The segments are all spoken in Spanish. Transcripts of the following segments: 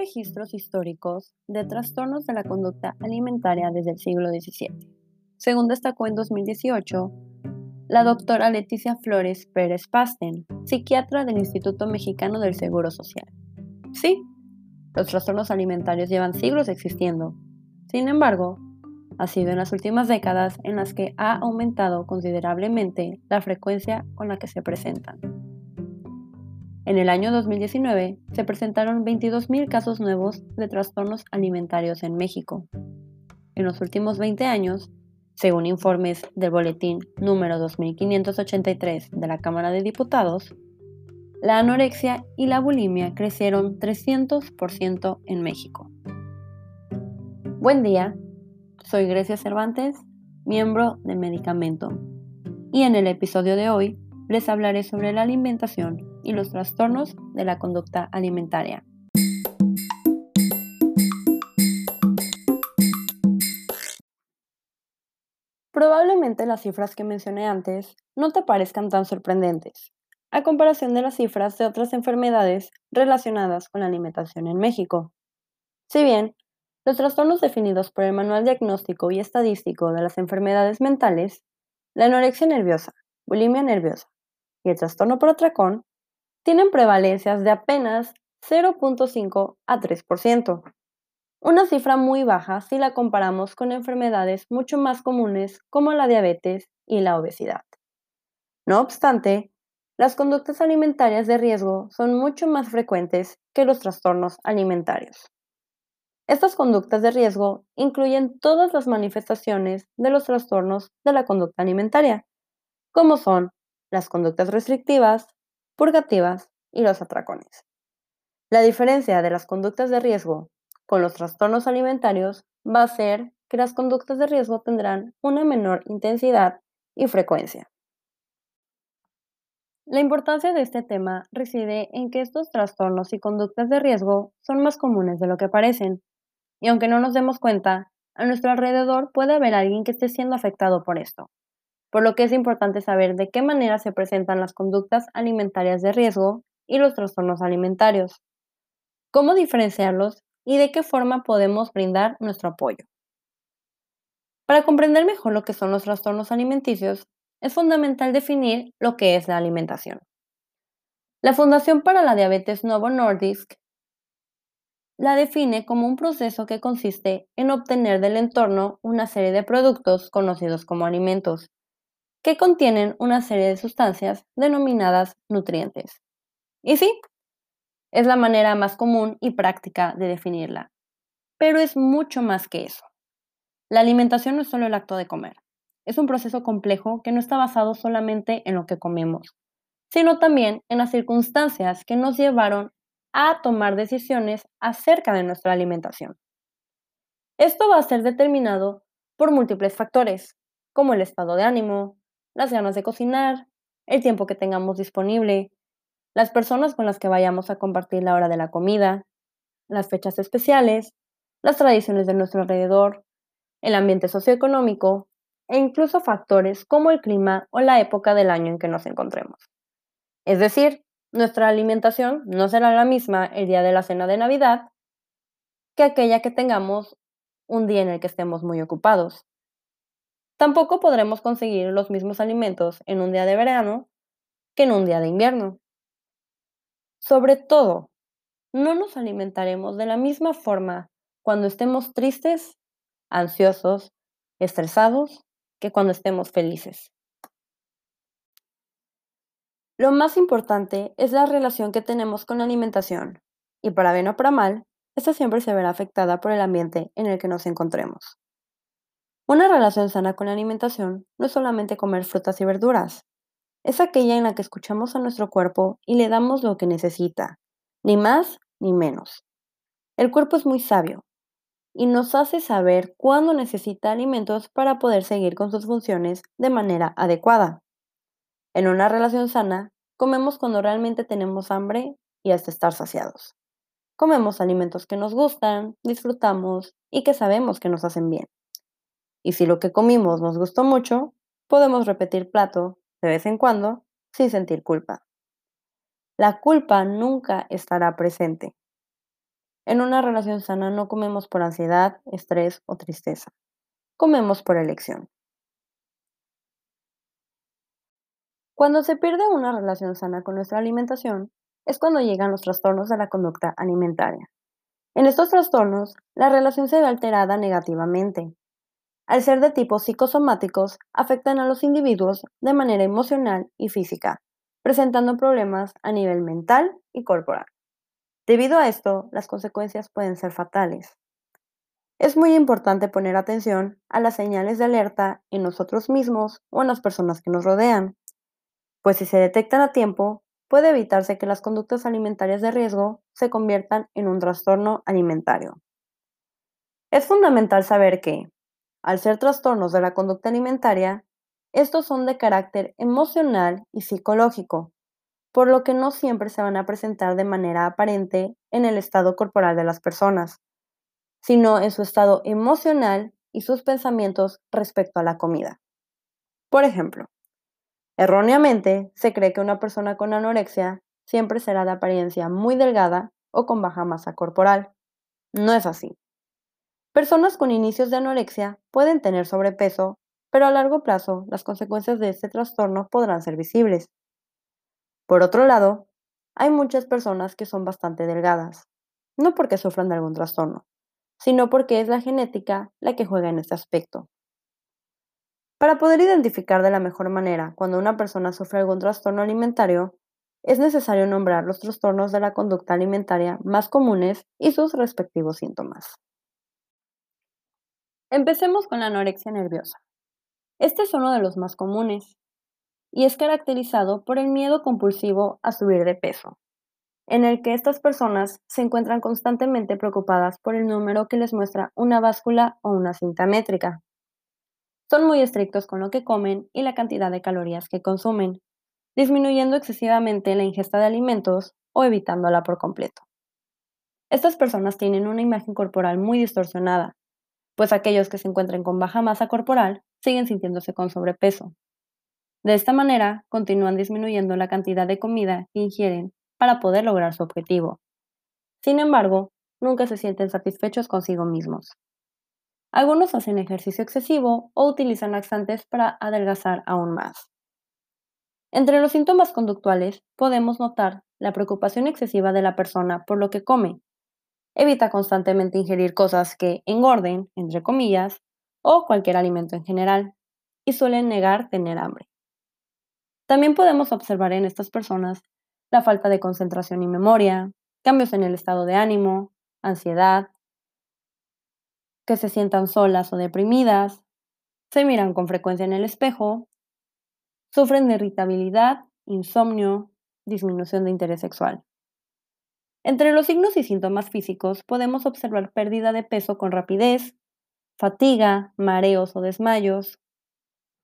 registros históricos de trastornos de la conducta alimentaria desde el siglo XVII, según destacó en 2018 la doctora Leticia Flores Pérez Pasten, psiquiatra del Instituto Mexicano del Seguro Social. Sí, los trastornos alimentarios llevan siglos existiendo. Sin embargo, ha sido en las últimas décadas en las que ha aumentado considerablemente la frecuencia con la que se presentan. En el año 2019 se presentaron 22.000 casos nuevos de trastornos alimentarios en México. En los últimos 20 años, según informes del boletín número 2583 de la Cámara de Diputados, la anorexia y la bulimia crecieron 300% en México. Buen día, soy Grecia Cervantes, miembro de Medicamento, y en el episodio de hoy les hablaré sobre la alimentación y los trastornos de la conducta alimentaria. Probablemente las cifras que mencioné antes no te parezcan tan sorprendentes, a comparación de las cifras de otras enfermedades relacionadas con la alimentación en México. Si bien los trastornos definidos por el Manual Diagnóstico y Estadístico de las Enfermedades Mentales, la anorexia nerviosa, bulimia nerviosa y el trastorno por atracón tienen prevalencias de apenas 0.5 a 3%, una cifra muy baja si la comparamos con enfermedades mucho más comunes como la diabetes y la obesidad. No obstante, las conductas alimentarias de riesgo son mucho más frecuentes que los trastornos alimentarios. Estas conductas de riesgo incluyen todas las manifestaciones de los trastornos de la conducta alimentaria, como son las conductas restrictivas, purgativas y los atracones. La diferencia de las conductas de riesgo con los trastornos alimentarios va a ser que las conductas de riesgo tendrán una menor intensidad y frecuencia. La importancia de este tema reside en que estos trastornos y conductas de riesgo son más comunes de lo que parecen, y aunque no nos demos cuenta, a nuestro alrededor puede haber alguien que esté siendo afectado por esto, por lo que es importante saber de qué manera se presentan las conductas alimentarias de riesgo y los trastornos alimentarios, cómo diferenciarlos y de qué forma podemos brindar nuestro apoyo. Para comprender mejor lo que son los trastornos alimenticios, es fundamental definir lo que es la alimentación. La Fundación para la Diabetes Novo Nordisk la define como un proceso que consiste en obtener del entorno una serie de productos conocidos como alimentos, que contienen una serie de sustancias denominadas nutrientes. Y sí, es la manera más común y práctica de definirla, pero es mucho más que eso. La alimentación no es solo el acto de comer, es un proceso complejo que no está basado solamente en lo que comemos, sino también en las circunstancias que nos llevaron a tomar decisiones acerca de nuestra alimentación. Esto va a ser determinado por múltiples factores, como el estado de ánimo, las ganas de cocinar, el tiempo que tengamos disponible, las personas con las que vayamos a compartir la hora de la comida, las fechas especiales, las tradiciones de nuestro alrededor, el ambiente socioeconómico e incluso factores como el clima o la época del año en que nos encontremos. Es decir, nuestra alimentación no será la misma el día de la cena de Navidad que aquella que tengamos un día en el que estemos muy ocupados. Tampoco podremos conseguir los mismos alimentos en un día de verano que en un día de invierno. Sobre todo, no nos alimentaremos de la misma forma cuando estemos tristes, ansiosos, estresados, que cuando estemos felices. Lo más importante es la relación que tenemos con la alimentación, y para bien o para mal, esta siempre se verá afectada por el ambiente en el que nos encontremos. Una relación sana con la alimentación no es solamente comer frutas y verduras, es aquella en la que escuchamos a nuestro cuerpo y le damos lo que necesita, ni más ni menos. El cuerpo es muy sabio y nos hace saber cuándo necesita alimentos para poder seguir con sus funciones de manera adecuada. En una relación sana, comemos cuando realmente tenemos hambre y hasta estar saciados. Comemos alimentos que nos gustan, disfrutamos y que sabemos que nos hacen bien. Y si lo que comimos nos gustó mucho, podemos repetir plato de vez en cuando sin sentir culpa. La culpa nunca estará presente. En una relación sana no comemos por ansiedad, estrés o tristeza. Comemos por elección. Cuando se pierde una relación sana con nuestra alimentación, es cuando llegan los trastornos de la conducta alimentaria. En estos trastornos, la relación se ve alterada negativamente. Al ser de tipo psicosomáticos, afectan a los individuos de manera emocional y física, presentando problemas a nivel mental y corporal. Debido a esto, las consecuencias pueden ser fatales. Es muy importante poner atención a las señales de alerta en nosotros mismos o en las personas que nos rodean, pues si se detectan a tiempo, puede evitarse que las conductas alimentarias de riesgo se conviertan en un trastorno alimentario. Es fundamental saber que, al ser trastornos de la conducta alimentaria, estos son de carácter emocional y psicológico, por lo que no siempre se van a presentar de manera aparente en el estado corporal de las personas, sino en su estado emocional y sus pensamientos respecto a la comida. Por ejemplo, erróneamente se cree que una persona con anorexia siempre será de apariencia muy delgada o con baja masa corporal. No es así. Personas con inicios de anorexia pueden tener sobrepeso, pero a largo plazo las consecuencias de este trastorno podrán ser visibles. Por otro lado, hay muchas personas que son bastante delgadas, no porque sufran de algún trastorno, sino porque es la genética la que juega en este aspecto. Para poder identificar de la mejor manera cuando una persona sufre algún trastorno alimentario, es necesario nombrar los trastornos de la conducta alimentaria más comunes y sus respectivos síntomas. Empecemos con la anorexia nerviosa. Este es uno de los más comunes y es caracterizado por el miedo compulsivo a subir de peso, en el que estas personas se encuentran constantemente preocupadas por el número que les muestra una báscula o una cinta métrica. Son muy estrictos con lo que comen y la cantidad de calorías que consumen, disminuyendo excesivamente la ingesta de alimentos o evitándola por completo. Estas personas tienen una imagen corporal muy distorsionada, pues aquellos que se encuentren con baja masa corporal siguen sintiéndose con sobrepeso, de esta manera, continúan disminuyendo la cantidad de comida que ingieren para poder lograr su objetivo. Sin embargo, nunca se sienten satisfechos consigo mismos. Algunos hacen ejercicio excesivo o utilizan laxantes para adelgazar aún más. Entre los síntomas conductuales podemos notar la preocupación excesiva de la persona por lo que come. Evita constantemente ingerir cosas que engorden, entre comillas, o cualquier alimento en general, y suelen negar tener hambre. También podemos observar en estas personas la falta de concentración y memoria, cambios en el estado de ánimo, ansiedad, que se sientan solas o deprimidas, se miran con frecuencia en el espejo, sufren de irritabilidad, insomnio, disminución de interés sexual. Entre los signos y síntomas físicos podemos observar pérdida de peso con rapidez, fatiga, mareos o desmayos,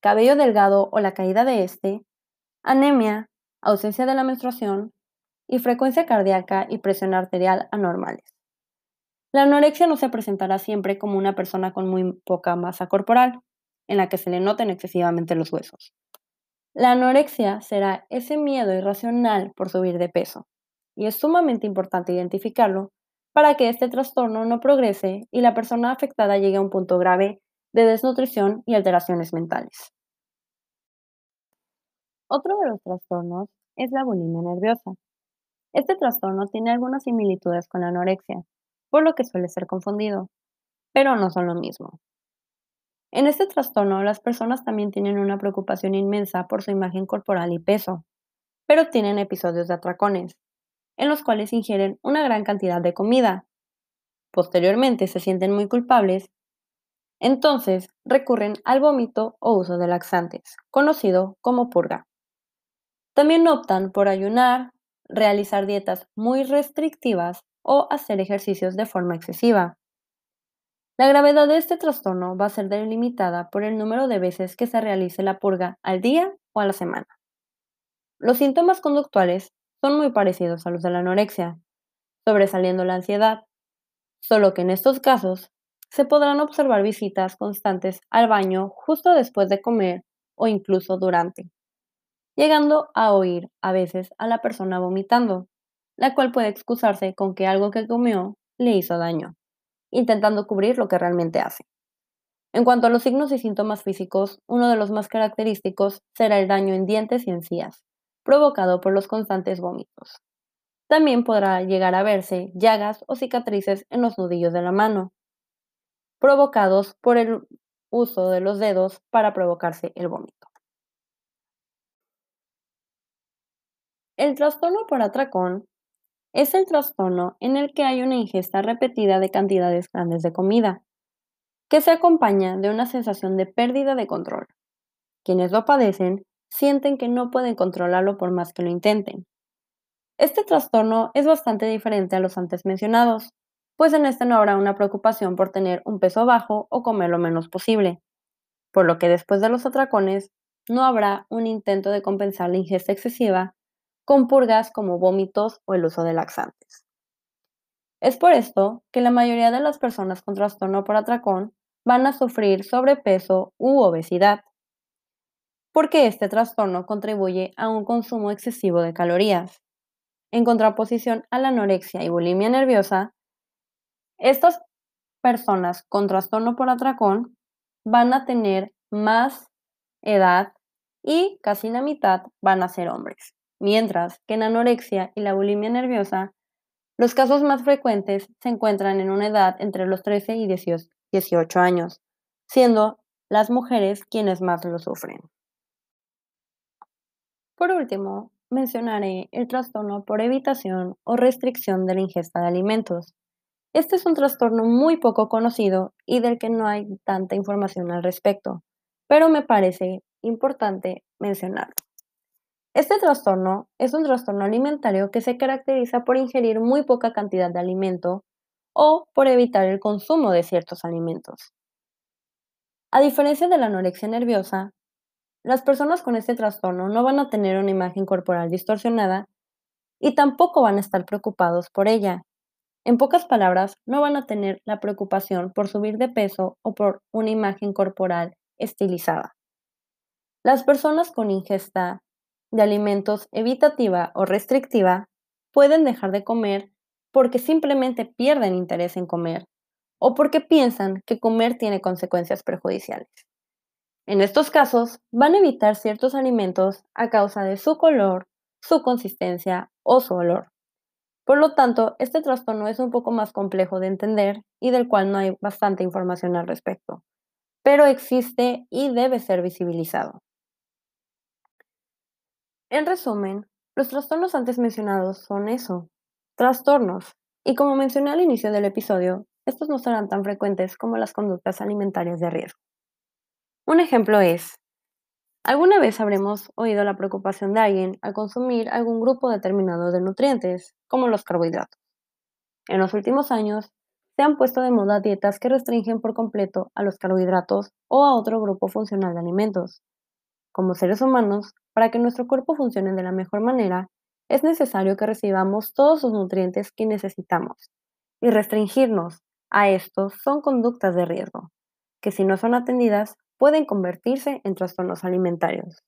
cabello delgado o la caída de este, anemia, ausencia de la menstruación y frecuencia cardíaca y presión arterial anormales. La anorexia no se presentará siempre como una persona con muy poca masa corporal, en la que se le noten excesivamente los huesos. La anorexia será ese miedo irracional por subir de peso, y es sumamente importante identificarlo para que este trastorno no progrese y la persona afectada llegue a un punto grave de desnutrición y alteraciones mentales. Otro de los trastornos es la bulimia nerviosa. Este trastorno tiene algunas similitudes con la anorexia, por lo que suele ser confundido, pero no son lo mismo. En este trastorno, las personas también tienen una preocupación inmensa por su imagen corporal y peso, pero tienen episodios de atracones, en los cuales ingieren una gran cantidad de comida. Posteriormente se sienten muy culpables, entonces recurren al vómito o uso de laxantes, conocido como purga. También optan por ayunar, realizar dietas muy restrictivas o hacer ejercicios de forma excesiva. La gravedad de este trastorno va a ser delimitada por el número de veces que se realice la purga al día o a la semana. Los síntomas conductuales son muy parecidos a los de la anorexia, sobresaliendo la ansiedad, solo que en estos casos se podrán observar visitas constantes al baño justo después de comer o incluso durante llegando a oír a veces a la persona vomitando, la cual puede excusarse con que algo que comió le hizo daño, intentando cubrir lo que realmente hace. En cuanto a los signos y síntomas físicos, uno de los más característicos será el daño en dientes y encías, provocado por los constantes vómitos. También podrá llegar a verse llagas o cicatrices en los nudillos de la mano, provocados por el uso de los dedos para provocarse el vómito. El trastorno por atracón es el trastorno en el que hay una ingesta repetida de cantidades grandes de comida, que se acompaña de una sensación de pérdida de control. Quienes lo padecen sienten que no pueden controlarlo por más que lo intenten. Este trastorno es bastante diferente a los antes mencionados, pues en este no habrá una preocupación por tener un peso bajo o comer lo menos posible, por lo que después de los atracones no habrá un intento de compensar la ingesta excesiva con purgas como vómitos o el uso de laxantes. Es por esto que la mayoría de las personas con trastorno por atracón van a sufrir sobrepeso u obesidad, porque este trastorno contribuye a un consumo excesivo de calorías. En contraposición a la anorexia y bulimia nerviosa, estas personas con trastorno por atracón van a tener más edad y casi la mitad van a ser hombres, mientras que en anorexia y la bulimia nerviosa, los casos más frecuentes se encuentran en una edad entre los 13 y 18 18 años, siendo las mujeres quienes más lo sufren. Por último, mencionaré el trastorno por evitación o restricción de la ingesta de alimentos. Este es un trastorno muy poco conocido y del que no hay tanta información al respecto, pero me parece importante mencionarlo. Este trastorno es un trastorno alimentario que se caracteriza por ingerir muy poca cantidad de alimento o por evitar el consumo de ciertos alimentos. A diferencia de la anorexia nerviosa, las personas con este trastorno no van a tener una imagen corporal distorsionada y tampoco van a estar preocupados por ella. En pocas palabras, no van a tener la preocupación por subir de peso o por una imagen corporal estilizada. Las personas con ingesta de alimentos evitativa o restrictiva pueden dejar de comer porque simplemente pierden interés en comer o porque piensan que comer tiene consecuencias perjudiciales. En estos casos, van a evitar ciertos alimentos a causa de su color, su consistencia o su olor. Por lo tanto, este trastorno es un poco más complejo de entender y del cual no hay bastante información al respecto, pero existe y debe ser visibilizado. En resumen, los trastornos antes mencionados son eso, Trastornos. Y como mencioné al inicio del episodio, estos no serán tan frecuentes como las conductas alimentarias de riesgo. Un ejemplo es, ¿alguna vez habremos oído la preocupación de alguien al consumir algún grupo determinado de nutrientes, como los carbohidratos? En los últimos años, se han puesto de moda dietas que restringen por completo a los carbohidratos o a otro grupo funcional de alimentos. Como seres humanos, para que nuestro cuerpo funcione de la mejor manera, es necesario que recibamos todos los nutrientes que necesitamos y restringirnos a estos son conductas de riesgo, que si no son atendidas pueden convertirse en trastornos alimentarios.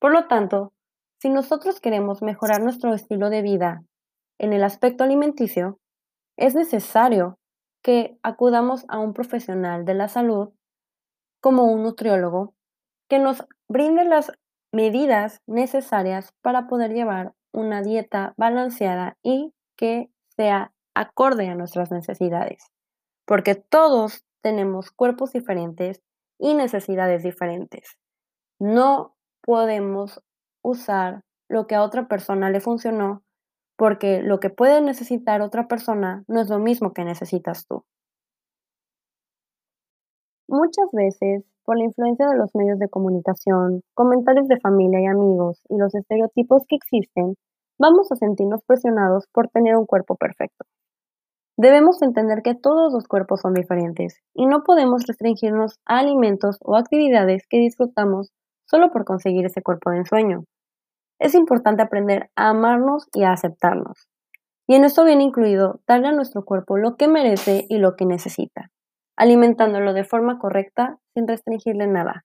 Por lo tanto, si nosotros queremos mejorar nuestro estilo de vida en el aspecto alimenticio, es necesario que acudamos a un profesional de la salud como un nutriólogo que nos brinde las medidas necesarias para poder llevar una dieta balanceada y que sea acorde a nuestras necesidades, porque todos tenemos cuerpos diferentes y necesidades diferentes. No podemos usar lo que a otra persona le funcionó porque lo que puede necesitar otra persona no es lo mismo que necesitas tú. Muchas veces, por la influencia de los medios de comunicación, comentarios de familia y amigos y los estereotipos que existen, vamos a sentirnos presionados por tener un cuerpo perfecto. Debemos entender que todos los cuerpos son diferentes y no podemos restringirnos a alimentos o actividades que disfrutamos solo por conseguir ese cuerpo de ensueño. Es importante aprender a amarnos y a aceptarnos. Y en esto viene incluido darle a nuestro cuerpo lo que merece y lo que necesita alimentándolo de forma correcta sin restringirle nada,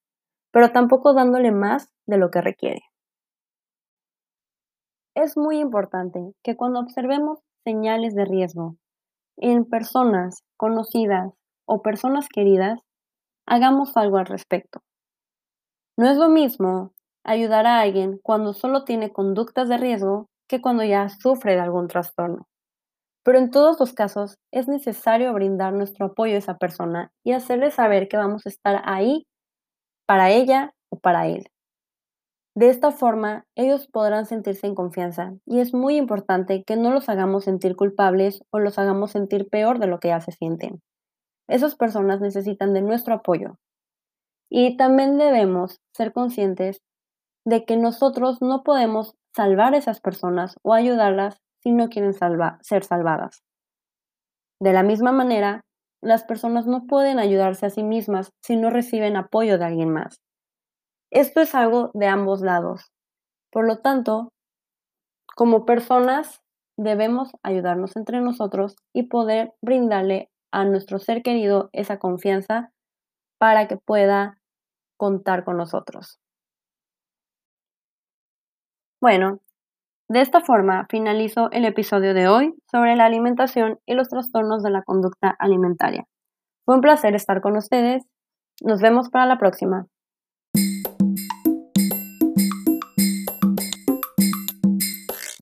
pero tampoco dándole más de lo que requiere. Es muy importante que cuando observemos señales de riesgo, en personas conocidas o personas queridas, hagamos algo al respecto. No es lo mismo ayudar a alguien cuando solo tiene conductas de riesgo que cuando ya sufre de algún trastorno. Pero en todos los casos es necesario brindar nuestro apoyo a esa persona y hacerle saber que vamos a estar ahí para ella o para él. De esta forma, ellos podrán sentirse en confianza y es muy importante que no los hagamos sentir culpables o los hagamos sentir peor de lo que ya se sienten. Esas personas necesitan de nuestro apoyo. Y también debemos ser conscientes de que nosotros no podemos salvar a esas personas o ayudarlas si no quieren ser salvadas. De la misma manera, las personas no pueden ayudarse a sí mismas si no reciben apoyo de alguien más. Esto es algo de ambos lados. Por lo tanto, como personas debemos ayudarnos entre nosotros y poder brindarle a nuestro ser querido esa confianza para que pueda contar con nosotros. Bueno, de esta forma finalizo el episodio de hoy sobre la alimentación y los trastornos de la conducta alimentaria. Fue un placer estar con ustedes. Nos vemos para la próxima.